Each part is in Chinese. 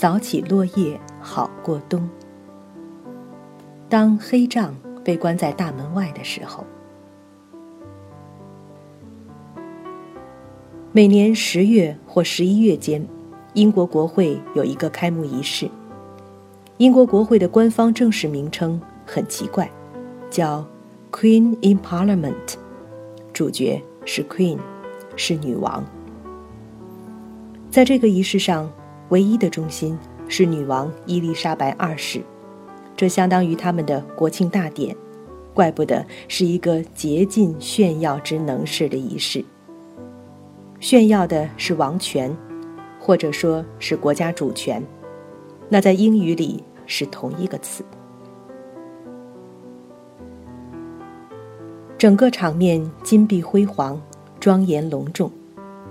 扫起落叶好过冬。当黑杖被关在大门外的时候，每年十月或十一月间，英国国会有一个开幕仪式。英国国会的官方正式名称很奇怪，叫 “Queen in Parliament”，主角是 Queen，是女王。在这个仪式上，唯一的中心是女王伊丽莎白二世，这相当于他们的国庆大典，怪不得是一个竭尽炫耀之能事的仪式。炫耀的是王权，或者说是国家主权，那在英语里。是同一个词。整个场面金碧辉煌、庄严隆重，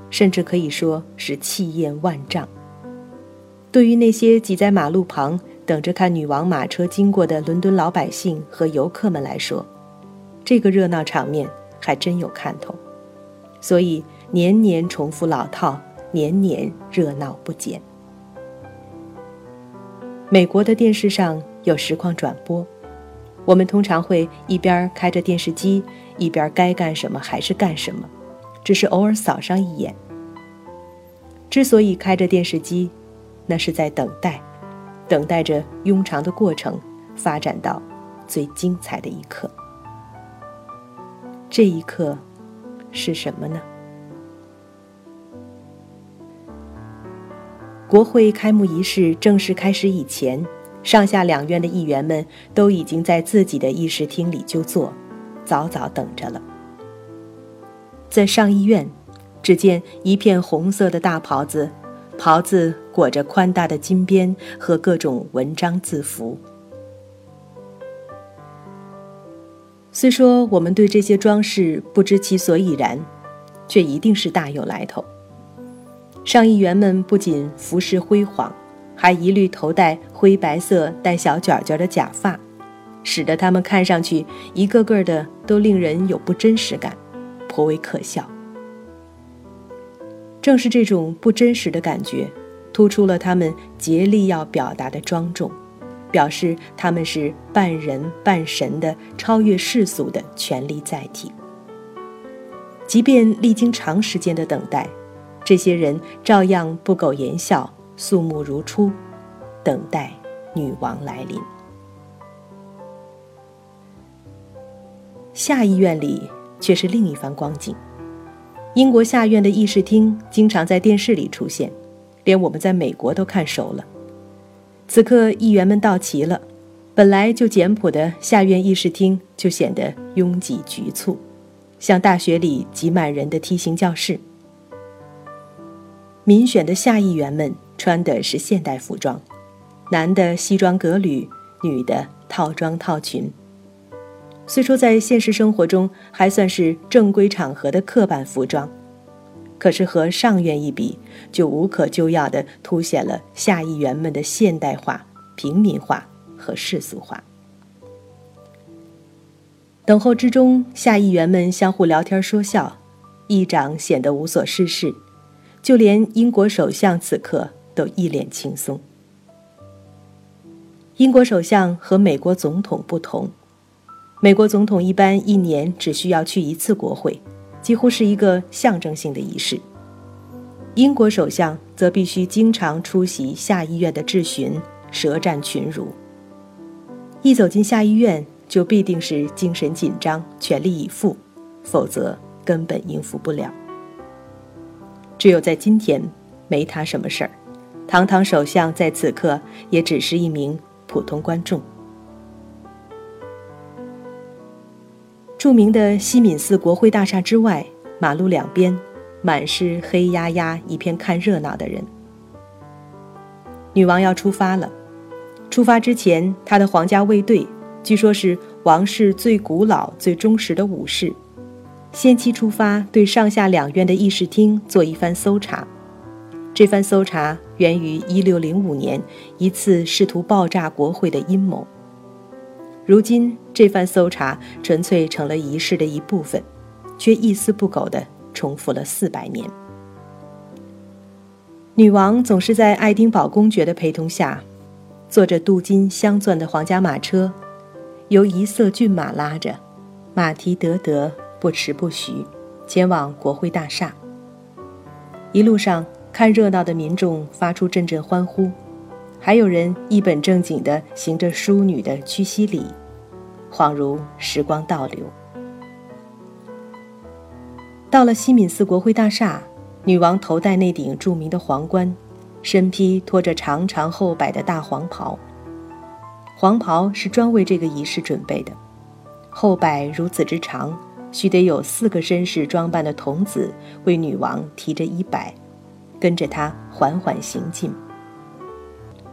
甚至可以说是气焰万丈。对于那些挤在马路旁等着看女王马车经过的伦敦老百姓和游客们来说，这个热闹场面还真有看头。所以年年重复老套，年年热闹不减。美国的电视上有实况转播，我们通常会一边开着电视机，一边该干什么还是干什么，只是偶尔扫上一眼。之所以开着电视机，那是在等待，等待着庸长的过程发展到最精彩的一刻。这一刻是什么呢？国会开幕仪式正式开始以前，上下两院的议员们都已经在自己的议事厅里就坐，早早等着了。在上议院，只见一片红色的大袍子，袍子裹着宽大的金边和各种文章字符。虽说我们对这些装饰不知其所以然，却一定是大有来头。上议员们不仅服饰辉煌，还一律头戴灰白色带小卷卷的假发，使得他们看上去一个个的都令人有不真实感，颇为可笑。正是这种不真实的感觉，突出了他们竭力要表达的庄重，表示他们是半人半神的超越世俗的权力载体。即便历经长时间的等待。这些人照样不苟言笑，肃穆如初，等待女王来临。下议院里却是另一番光景。英国下院的议事厅经常在电视里出现，连我们在美国都看熟了。此刻议员们到齐了，本来就简朴的下院议事厅就显得拥挤局促，像大学里挤满人的梯形教室。民选的下议员们穿的是现代服装，男的西装革履，女的套装套裙。虽说在现实生活中还算是正规场合的刻板服装，可是和上院一比，就无可救药地凸显了下议员们的现代化、平民化和世俗化。等候之中，下议员们相互聊天说笑，议长显得无所事事。就连英国首相此刻都一脸轻松。英国首相和美国总统不同，美国总统一般一年只需要去一次国会，几乎是一个象征性的仪式。英国首相则必须经常出席下议院的质询，舌战群儒。一走进下议院，就必定是精神紧张，全力以赴，否则根本应付不了。只有在今天，没他什么事儿。堂堂首相在此刻也只是一名普通观众。著名的西敏寺国会大厦之外，马路两边满是黑压压一片看热闹的人。女王要出发了，出发之前，她的皇家卫队，据说是王室最古老、最忠实的武士。先期出发，对上下两院的议事厅做一番搜查。这番搜查源于1605年一次试图爆炸国会的阴谋。如今，这番搜查纯粹成了仪式的一部分，却一丝不苟地重复了四百年。女王总是在爱丁堡公爵的陪同下，坐着镀金镶钻的皇家马车，由一色骏马拉着，马蹄得得，不迟不徐，前往国会大厦。一路上，看热闹的民众发出阵阵欢呼，还有人一本正经地行着淑女的屈膝礼，恍如时光倒流。到了西敏寺国会大厦。女王头戴那顶著名的皇冠，身披拖着长长厚摆的大黄袍。黄袍是专为这个仪式准备的，后摆如此之长，须得有四个绅士装扮的童子为女王提着衣摆，跟着她缓缓行进。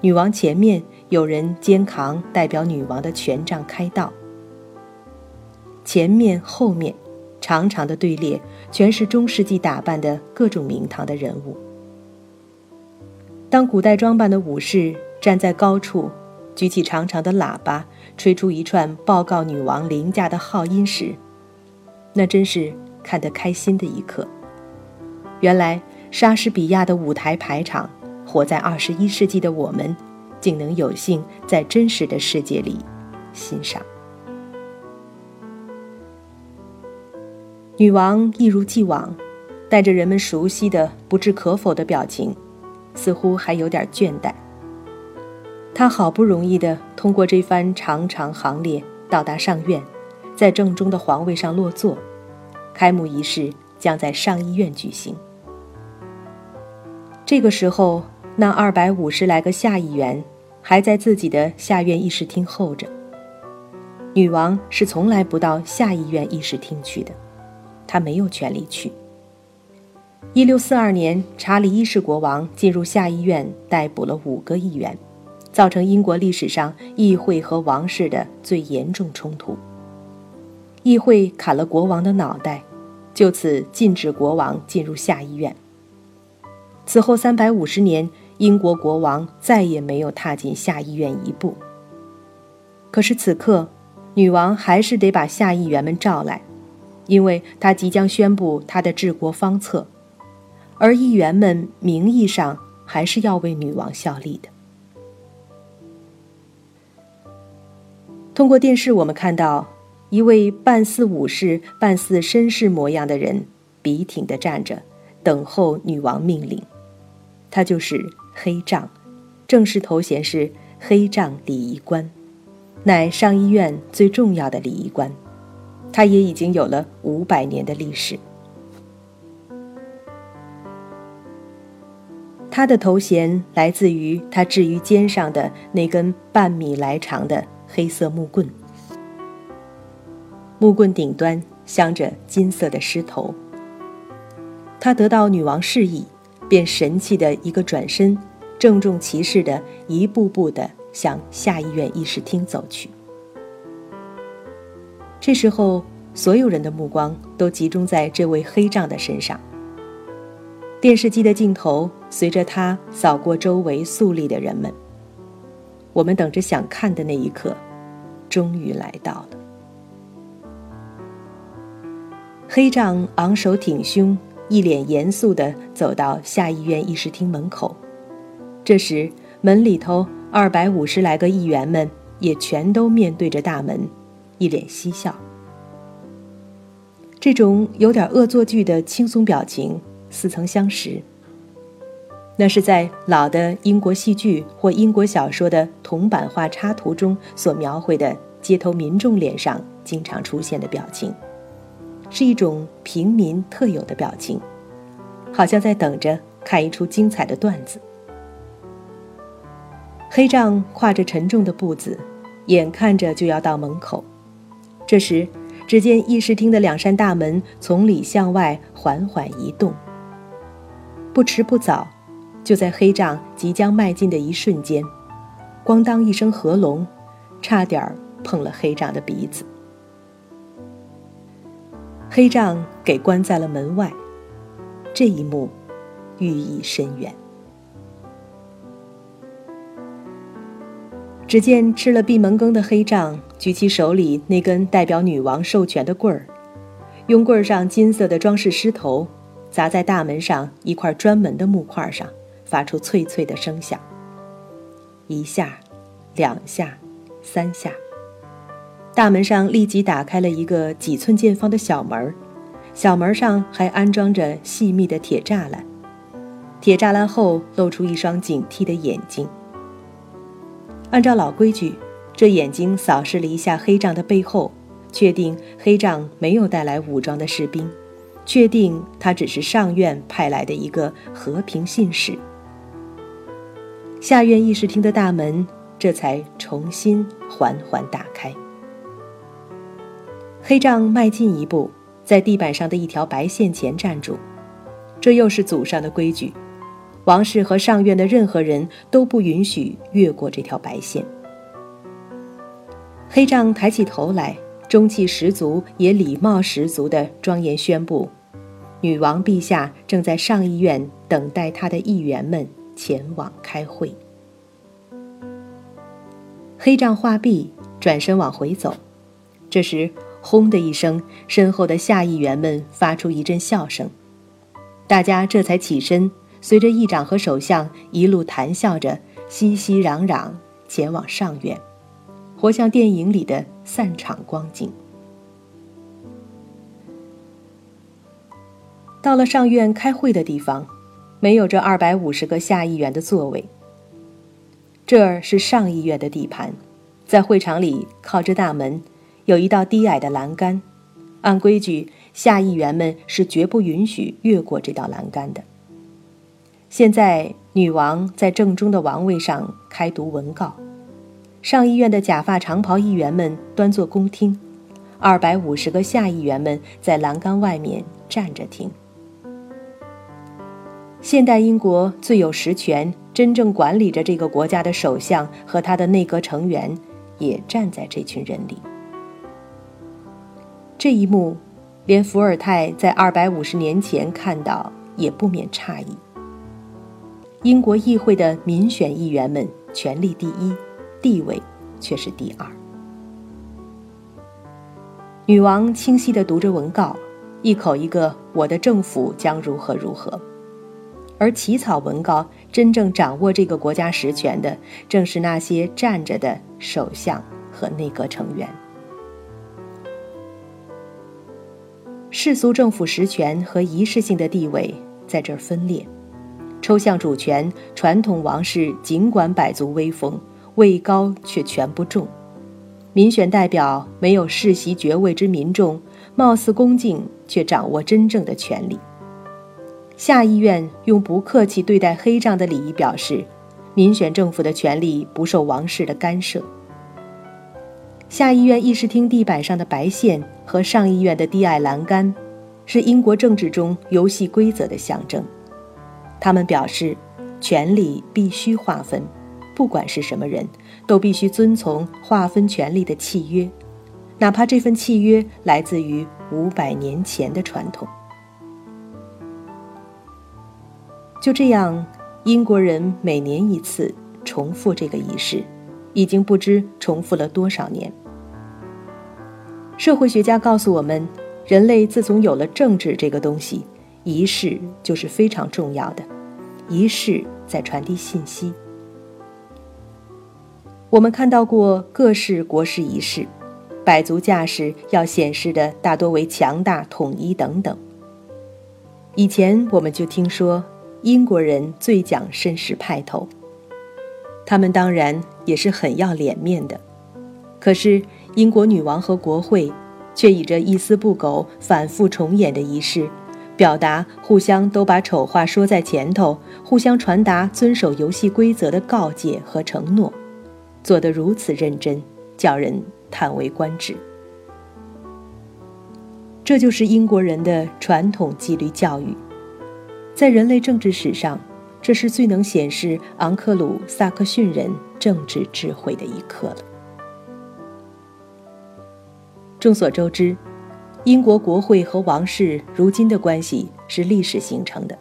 女王前面有人肩扛代表女王的权杖开道，前面后面。长长的队列，全是中世纪打扮的各种名堂的人物。当古代装扮的武士站在高处，举起长长的喇叭，吹出一串报告女王凌驾的号音时，那真是看得开心的一刻。原来莎士比亚的舞台排场，活在二十一世纪的我们，竟能有幸在真实的世界里欣赏。女王一如既往，带着人们熟悉的不置可否的表情，似乎还有点倦怠。她好不容易地通过这番长长行列到达上院，在正中的皇位上落座。开幕仪式将在上议院举行。这个时候，那二百五十来个下议员还在自己的下院议事厅候着。女王是从来不到下议院议事厅去的。他没有权利去。一六四二年，查理一世国王进入下议院，逮捕了五个议员，造成英国历史上议会和王室的最严重冲突。议会砍了国王的脑袋，就此禁止国王进入下议院。此后三百五十年，英国国王再也没有踏进下议院一步。可是此刻，女王还是得把下议员们召来。因为他即将宣布他的治国方策，而议员们名义上还是要为女王效力的。通过电视，我们看到一位半似武士、半似绅士模样的人，笔挺地站着，等候女王命令。他就是黑杖，正式头衔是黑杖礼仪官，乃上议院最重要的礼仪官。他也已经有了五百年的历史。他的头衔来自于他置于肩上的那根半米来长的黑色木棍，木棍顶端镶着金色的狮头。他得到女王示意，便神气的一个转身，郑重其事的一步步的向下议院议事厅走去。这时候，所有人的目光都集中在这位黑杖的身上。电视机的镜头随着他扫过周围肃立的人们。我们等着想看的那一刻，终于来到了。黑杖昂首挺胸，一脸严肃地走到下议院议事厅门口。这时，门里头二百五十来个议员们也全都面对着大门。一脸嬉笑，这种有点恶作剧的轻松表情似曾相识。那是在老的英国戏剧或英国小说的铜版画插图中所描绘的街头民众脸上经常出现的表情，是一种平民特有的表情，好像在等着看一出精彩的段子。黑杖跨着沉重的步子，眼看着就要到门口。这时，只见议事厅的两扇大门从里向外缓缓移动。不迟不早，就在黑杖即将迈进的一瞬间，咣当一声合拢，差点碰了黑杖的鼻子。黑杖给关在了门外，这一幕寓意深远。只见吃了闭门羹的黑杖举起手里那根代表女王授权的棍儿，用棍儿上金色的装饰狮头砸在大门上一块专门的木块上，发出脆脆的声响。一下，两下，三下，大门上立即打开了一个几寸见方的小门儿，小门上还安装着细密的铁栅栏，铁栅栏后露出一双警惕的眼睛。按照老规矩，这眼睛扫视了一下黑帐的背后，确定黑帐没有带来武装的士兵，确定他只是上院派来的一个和平信使。下院议事厅的大门这才重新缓缓打开。黑帐迈进一步，在地板上的一条白线前站住，这又是祖上的规矩，王室和上院的任何人都不允许越过这条白线。黑帐抬起头来，中气十足也礼貌十足地庄严宣布：女王陛下正在上议院等待她的议员们。前往开会。黑帐画毕，转身往回走。这时，轰的一声，身后的下议员们发出一阵笑声。大家这才起身，随着议长和首相一路谈笑着，熙熙攘攘前往上院，活像电影里的散场光景。到了上院开会的地方。没有这二百五十个下议员的座位。这儿是上议院的地盘，在会场里靠着大门，有一道低矮的栏杆。按规矩，下议员们是绝不允许越过这道栏杆的。现在，女王在正中的王位上开读文告，上议院的假发长袍议员们端坐公听，二百五十个下议员们在栏杆外面站着听。现代英国最有实权、真正管理着这个国家的首相和他的内阁成员，也站在这群人里。这一幕，连伏尔泰在二百五十年前看到，也不免诧异。英国议会的民选议员们权力第一，地位却是第二。女王清晰地读着文告，一口一个“我的政府将如何如何”。而起草文告、真正掌握这个国家实权的，正是那些站着的首相和内阁成员。世俗政府实权和仪式性的地位在这儿分裂，抽象主权、传统王室尽管百足威风，位高却权不重；民选代表没有世袭爵位之民众，貌似恭敬，却掌握真正的权力。下议院用不客气对待黑帐的礼仪表示，民选政府的权力不受王室的干涉。下议院议事厅地板上的白线和上议院的低矮栏杆，是英国政治中游戏规则的象征。他们表示，权力必须划分，不管是什么人，都必须遵从划分权力的契约，哪怕这份契约来自于五百年前的传统。就这样，英国人每年一次重复这个仪式，已经不知重复了多少年。社会学家告诉我们，人类自从有了政治这个东西，仪式就是非常重要的。仪式在传递信息。我们看到过各式国事仪式，摆足架势要显示的大多为强大、统一等等。以前我们就听说。英国人最讲绅士派头，他们当然也是很要脸面的。可是英国女王和国会却以这一丝不苟、反复重演的仪式，表达互相都把丑话说在前头，互相传达遵守游戏规则的告诫和承诺，做得如此认真，叫人叹为观止。这就是英国人的传统纪律教育。在人类政治史上，这是最能显示昂克鲁萨克逊人政治智慧的一刻了。众所周知，英国国会和王室如今的关系是历史形成的。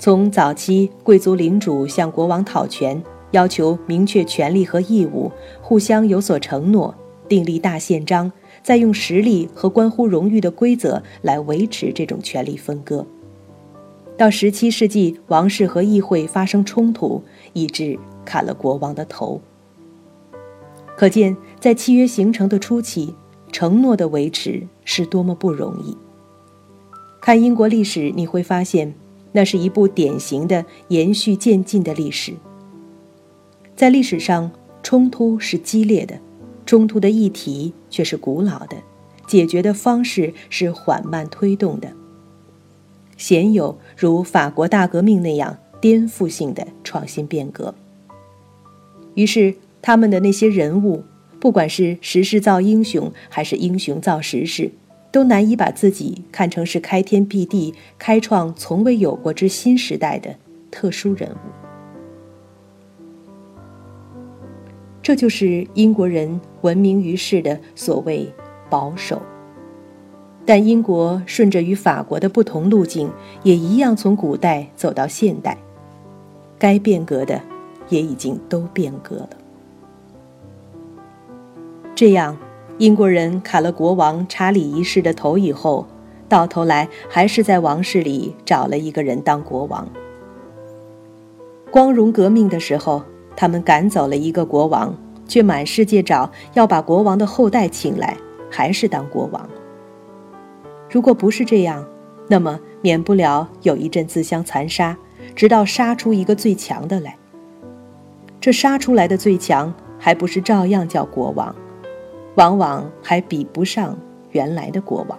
从早期贵族领主向国王讨权，要求明确权利和义务，互相有所承诺，订立大宪章，再用实力和关乎荣誉的规则来维持这种权力分割。到17世纪，王室和议会发生冲突，以致砍了国王的头。可见，在契约形成的初期，承诺的维持是多么不容易。看英国历史，你会发现，那是一部典型的延续渐进的历史。在历史上，冲突是激烈的，冲突的议题却是古老的，解决的方式是缓慢推动的。鲜有如法国大革命那样颠覆性的创新变革。于是。他们的那些人物，不管是时势造英雄，还是英雄造时势，都难以把自己看成是开天辟地、开创从未有过之新时代的特殊人物。这就是英国人闻名于世的所谓保守。但英国顺着与法国的不同路径，也一样从古代走到现代，该变革的也已经都变革了。这样，英国人砍了国王查理一世的头以后，到头来还是在王室里找了一个人当国王。光荣革命的时候，他们赶走了一个国王，却满世界找要把国王的后代请来，还是当国王。如果不是这样，那么免不了有一阵自相残杀，直到杀出一个最强的来。这杀出来的最强，还不是照样叫国王？往往还比不上原来的国王。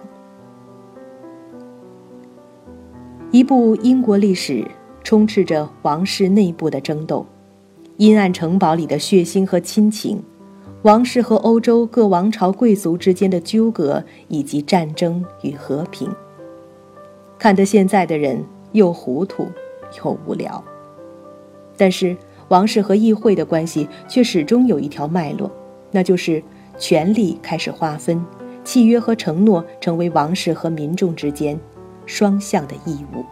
一部英国历史充斥着王室内部的争斗、阴暗城堡里的血腥和亲情、王室和欧洲各王朝贵族之间的纠葛以及战争与和平。看得现在的人又糊涂又无聊，但是王室和议会的关系却始终有一条脉络，那就是。权力开始划分，契约和承诺成为王室和民众之间双向的义务。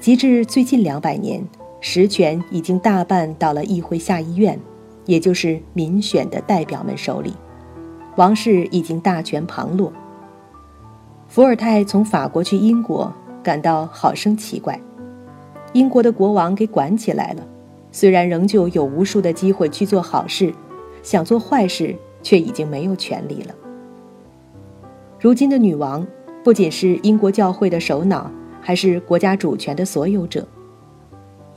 及至最近两百年，实权已经大半到了议会下议院，也就是民选的代表们手里，王室已经大权旁落。伏尔泰从法国去英国，感到好生奇怪，英国的国王给管起来了。虽然仍旧有无数的机会去做好事，想做坏事却已经没有权利了。如今的女王不仅是英国教会的首脑，还是国家主权的所有者。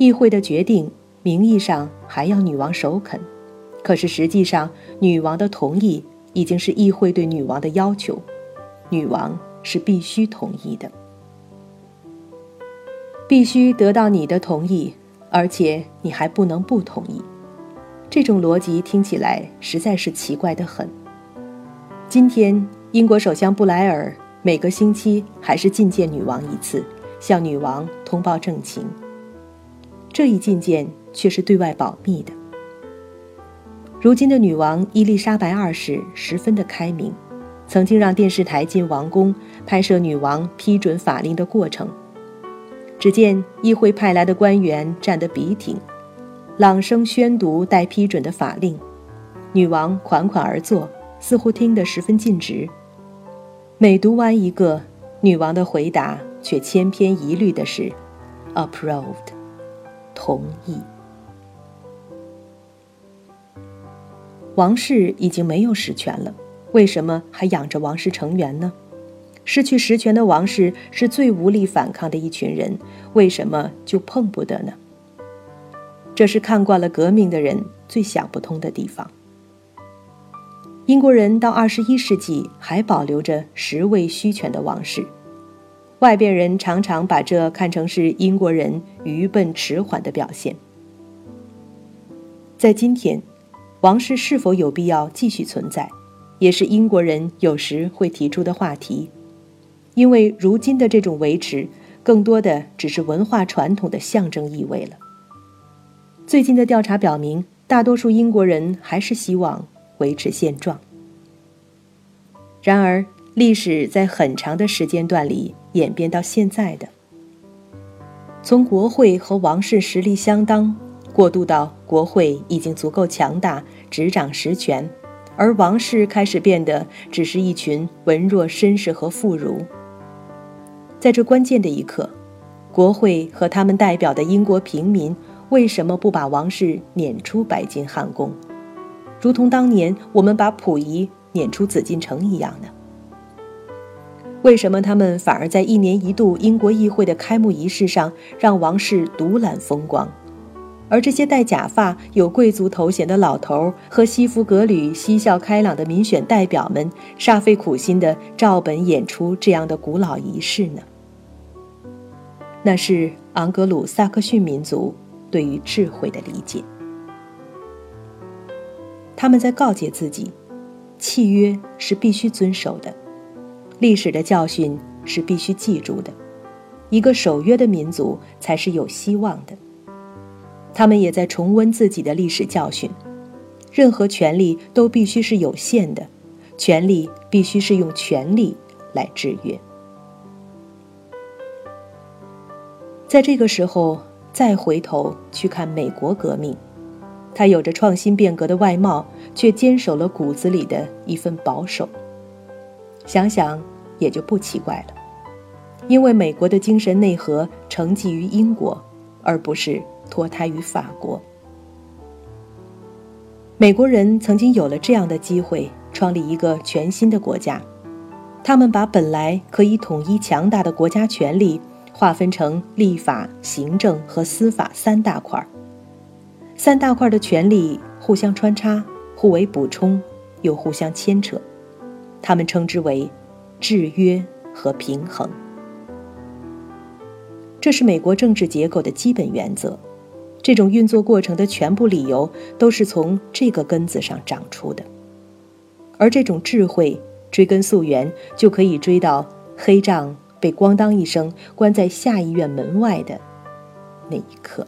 议会的决定名义上还要女王首肯，可是实际上女王的同意已经是议会对女王的要求，女王是必须同意的，必须得到你的同意。而且你还不能不同意，这种逻辑听起来实在是奇怪的很。今天，英国首相布莱尔每个星期还是觐见女王一次，向女王通报政情。这一觐见却是对外保密的。如今的女王伊丽莎白二世十分的开明，曾经让电视台进王宫拍摄女王批准法令的过程。只见议会派来的官员站得笔挺，朗声宣读待批准的法令，女王款款而坐，似乎听得十分尽职。每读完一个，女王的回答却千篇一律的是 “approved”，同意。王室已经没有实权了，为什么还养着王室成员呢？失去实权的王室是最无力反抗的一群人，为什么就碰不得呢？这是看惯了革命的人最想不通的地方。英国人到二十一世纪还保留着实位虚权的王室，外边人常常把这看成是英国人愚笨迟缓的表现。在今天，王室是否有必要继续存在，也是英国人有时会提出的话题。因为如今的这种维持，更多的只是文化传统的象征意味了。最近的调查表明，大多数英国人还是希望维持现状。然而，历史在很长的时间段里演变到现在的，从国会和王室实力相当，过渡到国会已经足够强大，执掌实权，而王室开始变得只是一群文弱绅士和妇孺。在这关键的一刻，国会和他们代表的英国平民为什么不把王室撵出白金汉宫，如同当年我们把溥仪撵出紫禁城一样呢？为什么他们反而在一年一度英国议会的开幕仪式上让王室独揽风光？而这些戴假发、有贵族头衔的老头和西服革履、嬉笑开朗的民选代表们，煞费苦心地照本演出这样的古老仪式呢？那是昂格鲁萨克逊民族对于智慧的理解。他们在告诫自己：契约是必须遵守的，历史的教训是必须记住的，一个守约的民族才是有希望的。他们也在重温自己的历史教训：任何权利都必须是有限的，权利必须是用权力来制约。在这个时候，再回头去看美国革命，它有着创新变革的外貌，却坚守了骨子里的一份保守。想想也就不奇怪了，因为美国的精神内核承继于英国，而不是。脱胎于法国，美国人曾经有了这样的机会，创立一个全新的国家。他们把本来可以统一强大的国家权力划分成立法、行政和司法三大块儿。三大块的权力互相穿插、互为补充，又互相牵扯，他们称之为制约和平衡。这是美国政治结构的基本原则。这种运作过程的全部理由都是从这个根子上长出的，而这种智慧追根溯源，就可以追到黑杖被咣当一声关在下议院门外的那一刻。